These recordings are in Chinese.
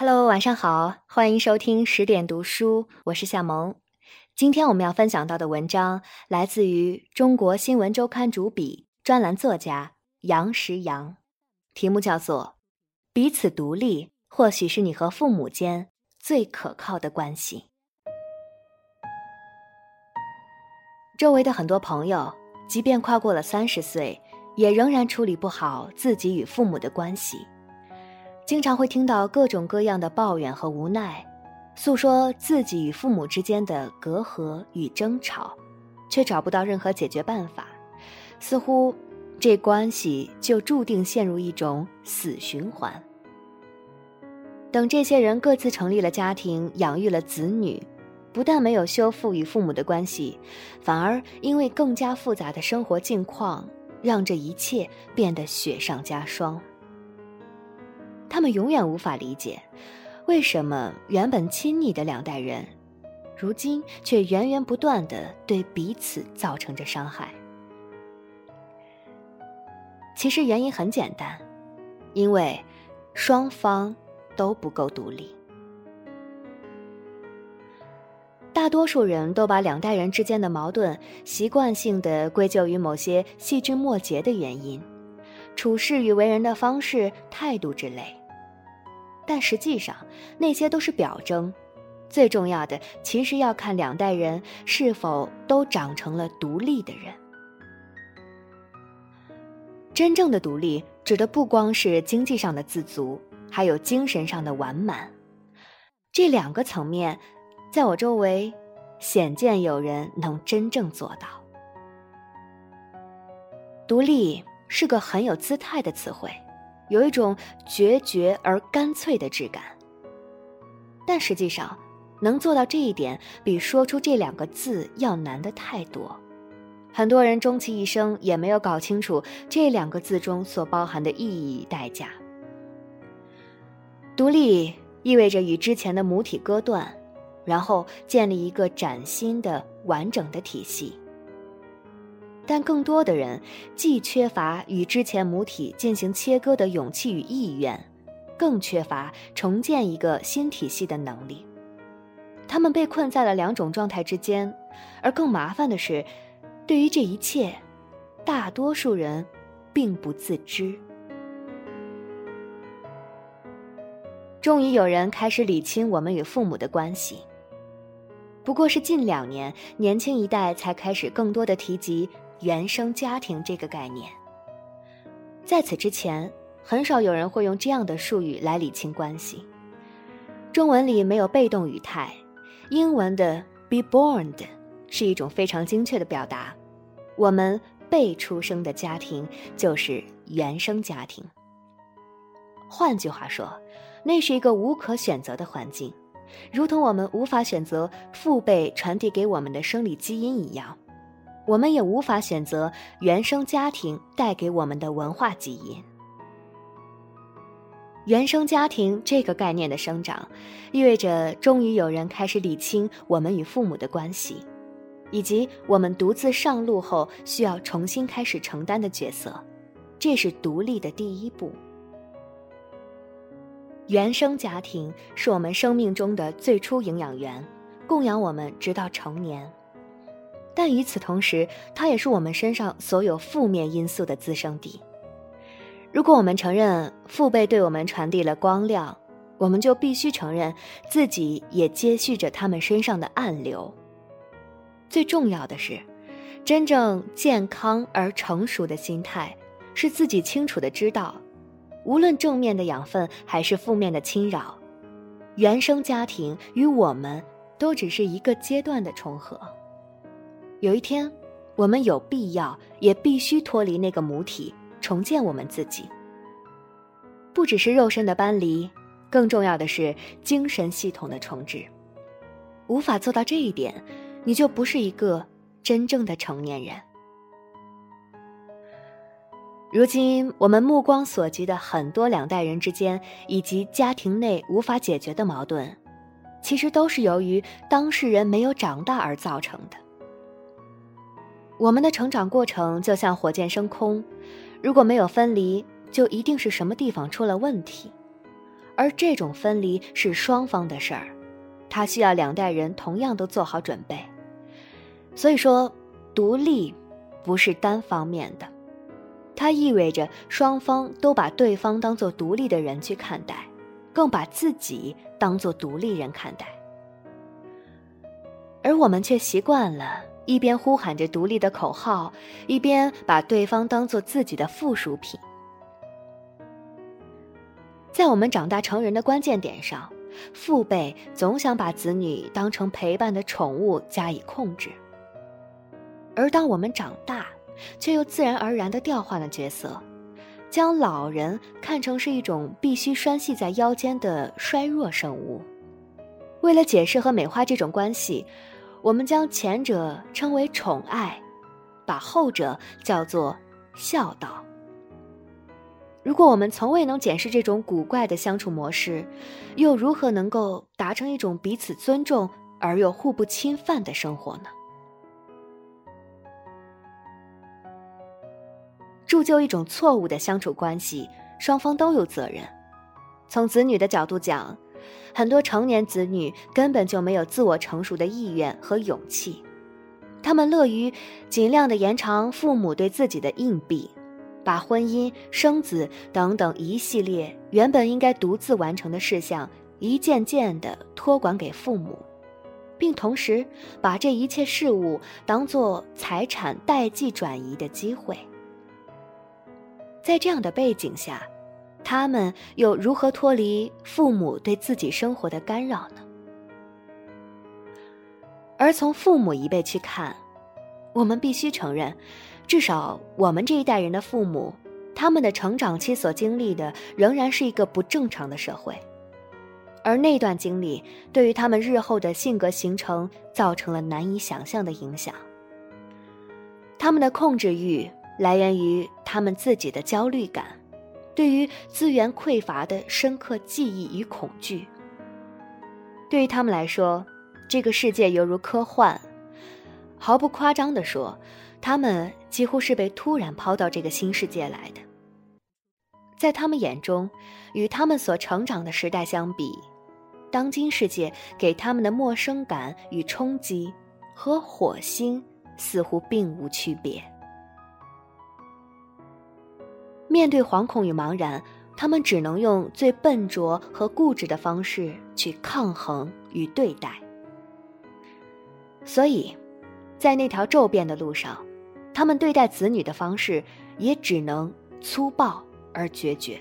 Hello，晚上好，欢迎收听十点读书，我是夏萌。今天我们要分享到的文章来自于中国新闻周刊主笔、专栏作家杨石阳，题目叫做《彼此独立或许是你和父母间最可靠的关系》。周围的很多朋友，即便跨过了三十岁，也仍然处理不好自己与父母的关系。经常会听到各种各样的抱怨和无奈，诉说自己与父母之间的隔阂与争吵，却找不到任何解决办法，似乎这关系就注定陷入一种死循环。等这些人各自成立了家庭，养育了子女，不但没有修复与父母的关系，反而因为更加复杂的生活境况，让这一切变得雪上加霜。他们永远无法理解，为什么原本亲昵的两代人，如今却源源不断的对彼此造成着伤害。其实原因很简单，因为双方都不够独立。大多数人都把两代人之间的矛盾习惯性的归咎于某些细枝末节的原因，处事与为人的方式、态度之类。但实际上，那些都是表征。最重要的，其实要看两代人是否都长成了独立的人。真正的独立，指的不光是经济上的自足，还有精神上的完满。这两个层面，在我周围，鲜见有人能真正做到。独立是个很有姿态的词汇。有一种决绝而干脆的质感，但实际上，能做到这一点，比说出这两个字要难的太多。很多人终其一生也没有搞清楚这两个字中所包含的意义代价。独立意味着与之前的母体割断，然后建立一个崭新的、完整的体系。但更多的人既缺乏与之前母体进行切割的勇气与意愿，更缺乏重建一个新体系的能力。他们被困在了两种状态之间，而更麻烦的是，对于这一切，大多数人并不自知。终于有人开始理清我们与父母的关系，不过是近两年年轻一代才开始更多的提及。原生家庭这个概念，在此之前，很少有人会用这样的术语来理清关系。中文里没有被动语态，英文的 “be born” 是一种非常精确的表达。我们被出生的家庭就是原生家庭。换句话说，那是一个无可选择的环境，如同我们无法选择父辈传递给我们的生理基因一样。我们也无法选择原生家庭带给我们的文化基因。原生家庭这个概念的生长，意味着终于有人开始理清我们与父母的关系，以及我们独自上路后需要重新开始承担的角色。这是独立的第一步。原生家庭是我们生命中的最初营养源，供养我们直到成年。但与此同时，它也是我们身上所有负面因素的滋生地。如果我们承认父辈对我们传递了光亮，我们就必须承认自己也接续着他们身上的暗流。最重要的是，真正健康而成熟的心态，是自己清楚的知道，无论正面的养分还是负面的侵扰，原生家庭与我们都只是一个阶段的重合。有一天，我们有必要也必须脱离那个母体，重建我们自己。不只是肉身的搬离，更重要的是精神系统的重置。无法做到这一点，你就不是一个真正的成年人。如今，我们目光所及的很多两代人之间以及家庭内无法解决的矛盾，其实都是由于当事人没有长大而造成的。我们的成长过程就像火箭升空，如果没有分离，就一定是什么地方出了问题。而这种分离是双方的事儿，它需要两代人同样都做好准备。所以说，独立不是单方面的，它意味着双方都把对方当做独立的人去看待，更把自己当做独立人看待。而我们却习惯了一边呼喊着独立的口号，一边把对方当做自己的附属品。在我们长大成人的关键点上，父辈总想把子女当成陪伴的宠物加以控制。而当我们长大，却又自然而然地调换了角色，将老人看成是一种必须拴系在腰间的衰弱生物。为了解释和美化这种关系，我们将前者称为宠爱，把后者叫做孝道。如果我们从未能检视这种古怪的相处模式，又如何能够达成一种彼此尊重而又互不侵犯的生活呢？铸就一种错误的相处关系，双方都有责任。从子女的角度讲，很多成年子女根本就没有自我成熟的意愿和勇气，他们乐于尽量的延长父母对自己的硬币，把婚姻、生子等等一系列原本应该独自完成的事项，一件件的托管给父母，并同时把这一切事物当做财产代际转移的机会。在这样的背景下，他们又如何脱离父母对自己生活的干扰呢？而从父母一辈去看，我们必须承认，至少我们这一代人的父母，他们的成长期所经历的仍然是一个不正常的社会，而那段经历对于他们日后的性格形成造成了难以想象的影响。他们的控制欲。来源于他们自己的焦虑感，对于资源匮乏的深刻记忆与恐惧。对于他们来说，这个世界犹如科幻。毫不夸张地说，他们几乎是被突然抛到这个新世界来的。在他们眼中，与他们所成长的时代相比，当今世界给他们的陌生感与冲击，和火星似乎并无区别。面对惶恐与茫然，他们只能用最笨拙和固执的方式去抗衡与对待。所以，在那条骤变的路上，他们对待子女的方式也只能粗暴而决绝。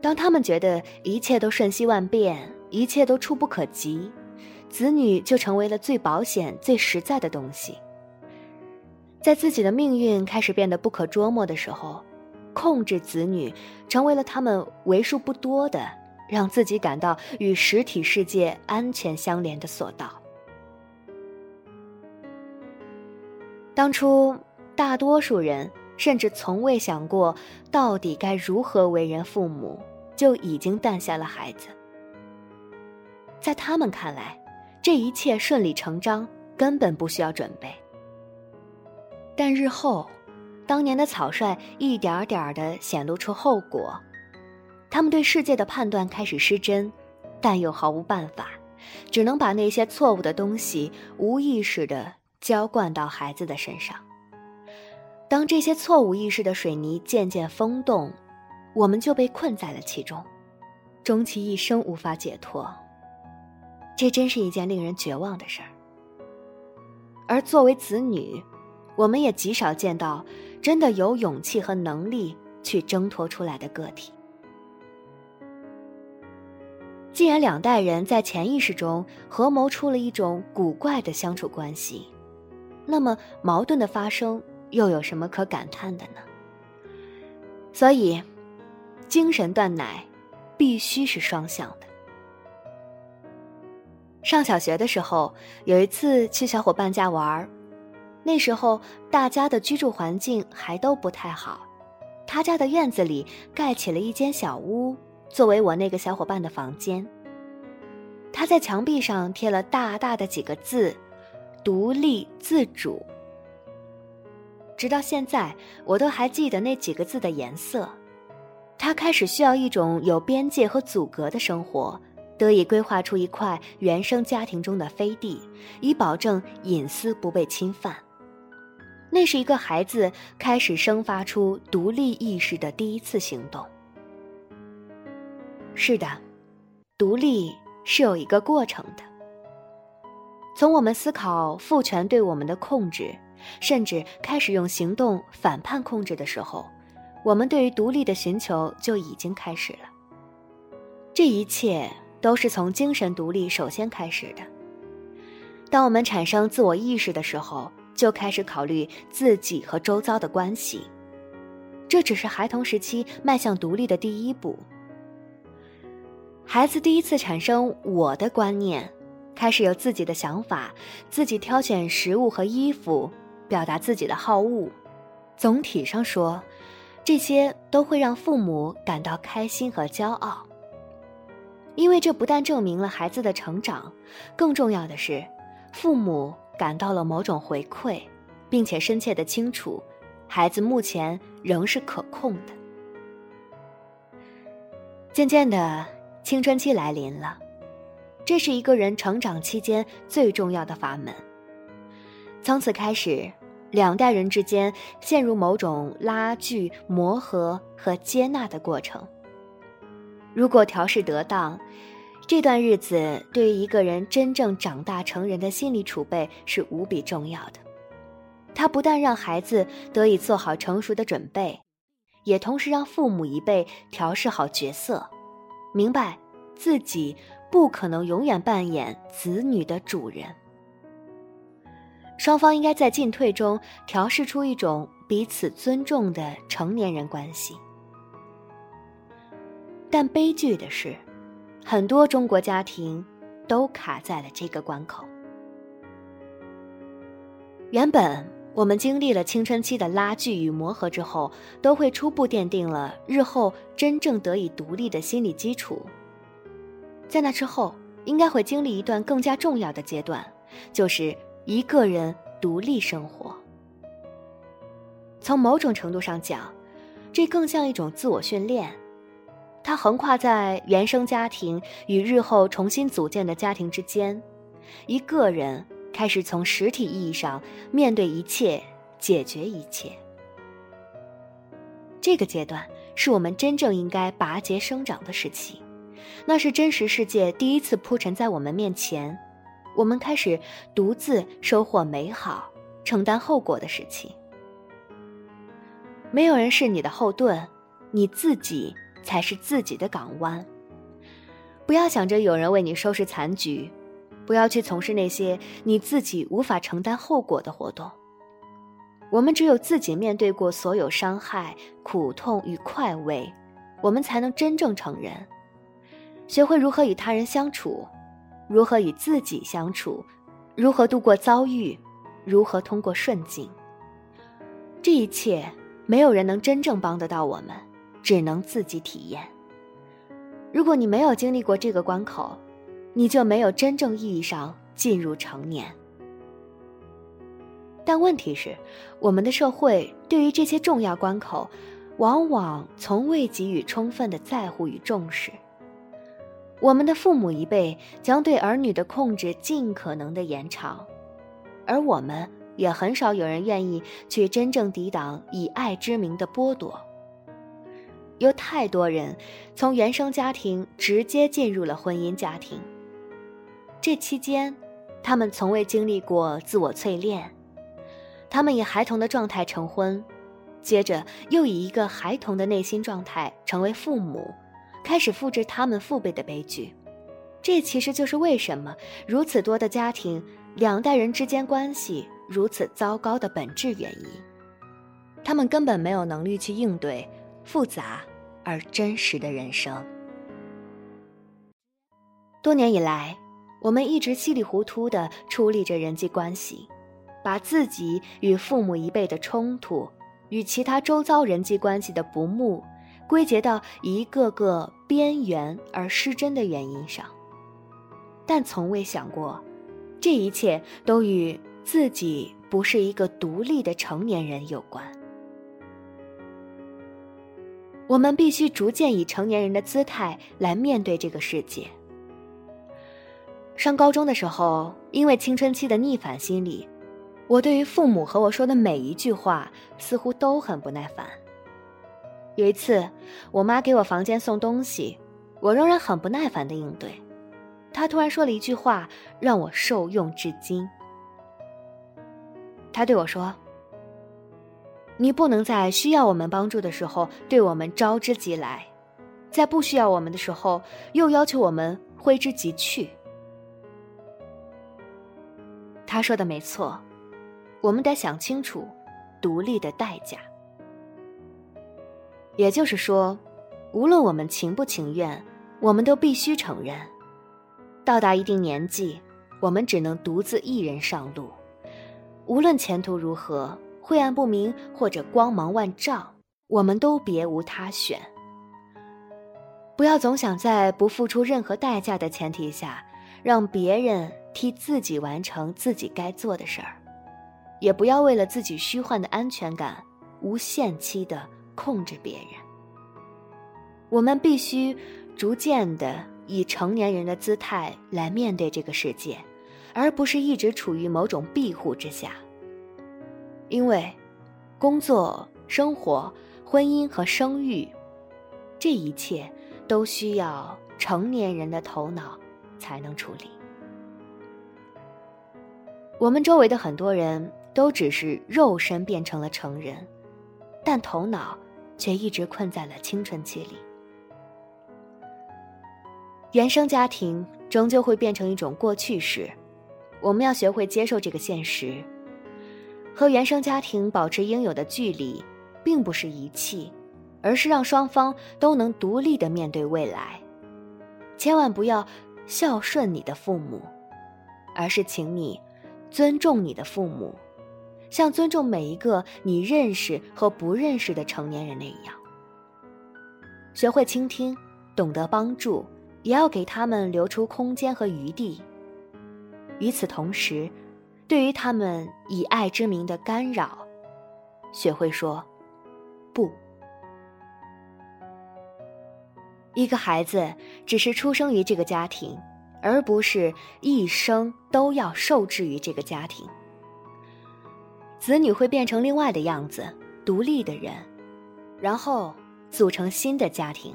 当他们觉得一切都瞬息万变，一切都触不可及，子女就成为了最保险、最实在的东西。在自己的命运开始变得不可捉摸的时候，控制子女成为了他们为数不多的让自己感到与实体世界安全相连的索道。当初，大多数人甚至从未想过到底该如何为人父母，就已经诞下了孩子。在他们看来，这一切顺理成章，根本不需要准备。但日后，当年的草率一点点的显露出后果，他们对世界的判断开始失真，但又毫无办法，只能把那些错误的东西无意识的浇灌到孩子的身上。当这些错误意识的水泥渐渐封冻，我们就被困在了其中，终其一生无法解脱。这真是一件令人绝望的事儿。而作为子女，我们也极少见到真的有勇气和能力去挣脱出来的个体。既然两代人在潜意识中合谋出了一种古怪的相处关系，那么矛盾的发生又有什么可感叹的呢？所以，精神断奶必须是双向的。上小学的时候，有一次去小伙伴家玩。那时候，大家的居住环境还都不太好。他家的院子里盖起了一间小屋，作为我那个小伙伴的房间。他在墙壁上贴了大大的几个字：“独立自主。”直到现在，我都还记得那几个字的颜色。他开始需要一种有边界和阻隔的生活，得以规划出一块原生家庭中的飞地，以保证隐私不被侵犯。那是一个孩子开始生发出独立意识的第一次行动。是的，独立是有一个过程的。从我们思考父权对我们的控制，甚至开始用行动反叛控制的时候，我们对于独立的寻求就已经开始了。这一切都是从精神独立首先开始的。当我们产生自我意识的时候，就开始考虑自己和周遭的关系。这只是孩童时期迈向独立的第一步。孩子第一次产生我的观念。开始有自己的想法，自己挑选食物和衣服，表达自己的好恶。总体上说，这些都会让父母感到开心和骄傲，因为这不但证明了孩子的成长，更重要的是，父母感到了某种回馈，并且深切的清楚，孩子目前仍是可控的。渐渐的，青春期来临了。这是一个人成长期间最重要的阀门。从此开始，两代人之间陷入某种拉锯、磨合和接纳的过程。如果调试得当，这段日子对于一个人真正长大成人的心理储备是无比重要的。它不但让孩子得以做好成熟的准备，也同时让父母一辈调试好角色，明白自己。不可能永远扮演子女的主人。双方应该在进退中调试出一种彼此尊重的成年人关系。但悲剧的是，很多中国家庭都卡在了这个关口。原本我们经历了青春期的拉锯与磨合之后，都会初步奠定了日后真正得以独立的心理基础。在那之后，应该会经历一段更加重要的阶段，就是一个人独立生活。从某种程度上讲，这更像一种自我训练，它横跨在原生家庭与日后重新组建的家庭之间，一个人开始从实体意义上面对一切，解决一切。这个阶段是我们真正应该拔节生长的时期。那是真实世界第一次铺陈在我们面前，我们开始独自收获美好、承担后果的时期。没有人是你的后盾，你自己才是自己的港湾。不要想着有人为你收拾残局，不要去从事那些你自己无法承担后果的活动。我们只有自己面对过所有伤害、苦痛与快慰，我们才能真正成人。学会如何与他人相处，如何与自己相处，如何度过遭遇，如何通过顺境。这一切，没有人能真正帮得到我们，只能自己体验。如果你没有经历过这个关口，你就没有真正意义上进入成年。但问题是，我们的社会对于这些重要关口，往往从未给予充分的在乎与重视。我们的父母一辈将对儿女的控制尽可能的延长，而我们也很少有人愿意去真正抵挡以爱之名的剥夺。有太多人从原生家庭直接进入了婚姻家庭，这期间，他们从未经历过自我淬炼，他们以孩童的状态成婚，接着又以一个孩童的内心状态成为父母。开始复制他们父辈的悲剧，这其实就是为什么如此多的家庭两代人之间关系如此糟糕的本质原因。他们根本没有能力去应对复杂而真实的人生。多年以来，我们一直稀里糊涂地处理着人际关系，把自己与父母一辈的冲突与其他周遭人际关系的不睦。归结到一个个边缘而失真的原因上，但从未想过，这一切都与自己不是一个独立的成年人有关。我们必须逐渐以成年人的姿态来面对这个世界。上高中的时候，因为青春期的逆反心理，我对于父母和我说的每一句话似乎都很不耐烦。有一次，我妈给我房间送东西，我仍然很不耐烦的应对。她突然说了一句话，让我受用至今。她对我说：“你不能在需要我们帮助的时候对我们招之即来，在不需要我们的时候又要求我们挥之即去。”他说的没错，我们得想清楚独立的代价。也就是说，无论我们情不情愿，我们都必须承认，到达一定年纪，我们只能独自一人上路。无论前途如何，晦暗不明或者光芒万丈，我们都别无他选。不要总想在不付出任何代价的前提下，让别人。替自己完成自己该做的事儿，也不要为了自己虚幻的安全感，无限期的控制别人。我们必须逐渐的以成年人的姿态来面对这个世界，而不是一直处于某种庇护之下。因为，工作、生活、婚姻和生育，这一切都需要成年人的头脑才能处理。我们周围的很多人都只是肉身变成了成人，但头脑却一直困在了青春期里。原生家庭终究会变成一种过去式，我们要学会接受这个现实。和原生家庭保持应有的距离，并不是遗弃，而是让双方都能独立的面对未来。千万不要孝顺你的父母，而是请你。尊重你的父母，像尊重每一个你认识和不认识的成年人那样。学会倾听，懂得帮助，也要给他们留出空间和余地。与此同时，对于他们以爱之名的干扰，学会说不。一个孩子只是出生于这个家庭。而不是一生都要受制于这个家庭。子女会变成另外的样子，独立的人，然后组成新的家庭，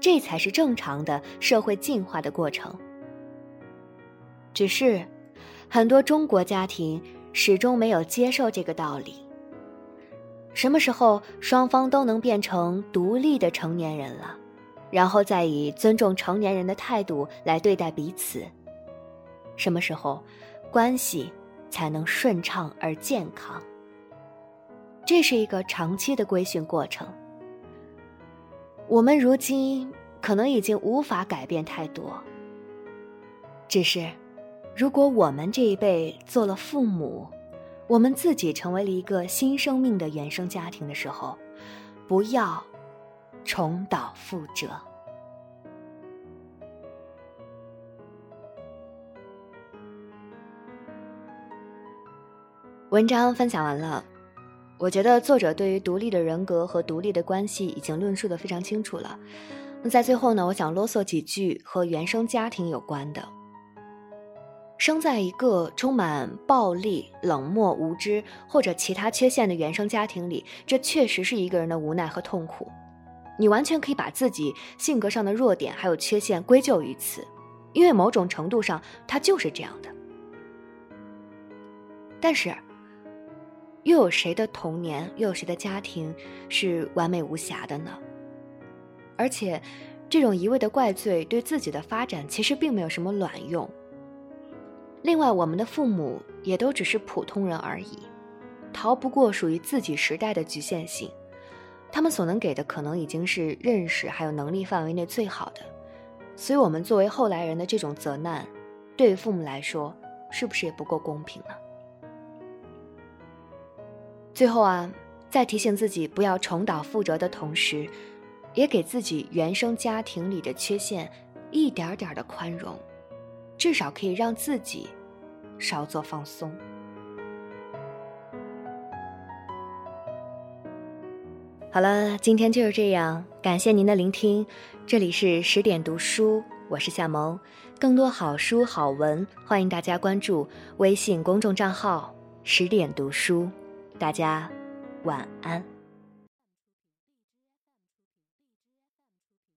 这才是正常的社会进化的过程。只是，很多中国家庭始终没有接受这个道理。什么时候双方都能变成独立的成年人了？然后再以尊重成年人的态度来对待彼此。什么时候，关系才能顺畅而健康？这是一个长期的规训过程。我们如今可能已经无法改变太多。只是，如果我们这一辈做了父母，我们自己成为了一个新生命的原生家庭的时候，不要。重蹈覆辙。文章分享完了，我觉得作者对于独立的人格和独立的关系已经论述的非常清楚了。那在最后呢，我想啰嗦几句和原生家庭有关的。生在一个充满暴力、冷漠、无知或者其他缺陷的原生家庭里，这确实是一个人的无奈和痛苦。你完全可以把自己性格上的弱点还有缺陷归咎于此，因为某种程度上他就是这样的。但是，又有谁的童年，又有谁的家庭是完美无瑕的呢？而且，这种一味的怪罪对自己的发展其实并没有什么卵用。另外，我们的父母也都只是普通人而已，逃不过属于自己时代的局限性。他们所能给的可能已经是认识还有能力范围内最好的，所以，我们作为后来人的这种责难，对于父母来说，是不是也不够公平呢？最后啊，在提醒自己不要重蹈覆辙的同时，也给自己原生家庭里的缺陷一点点的宽容，至少可以让自己稍作放松。好了，今天就是这样，感谢您的聆听。这里是十点读书，我是夏萌。更多好书好文，欢迎大家关注微信公众账号“十点读书”。大家晚安。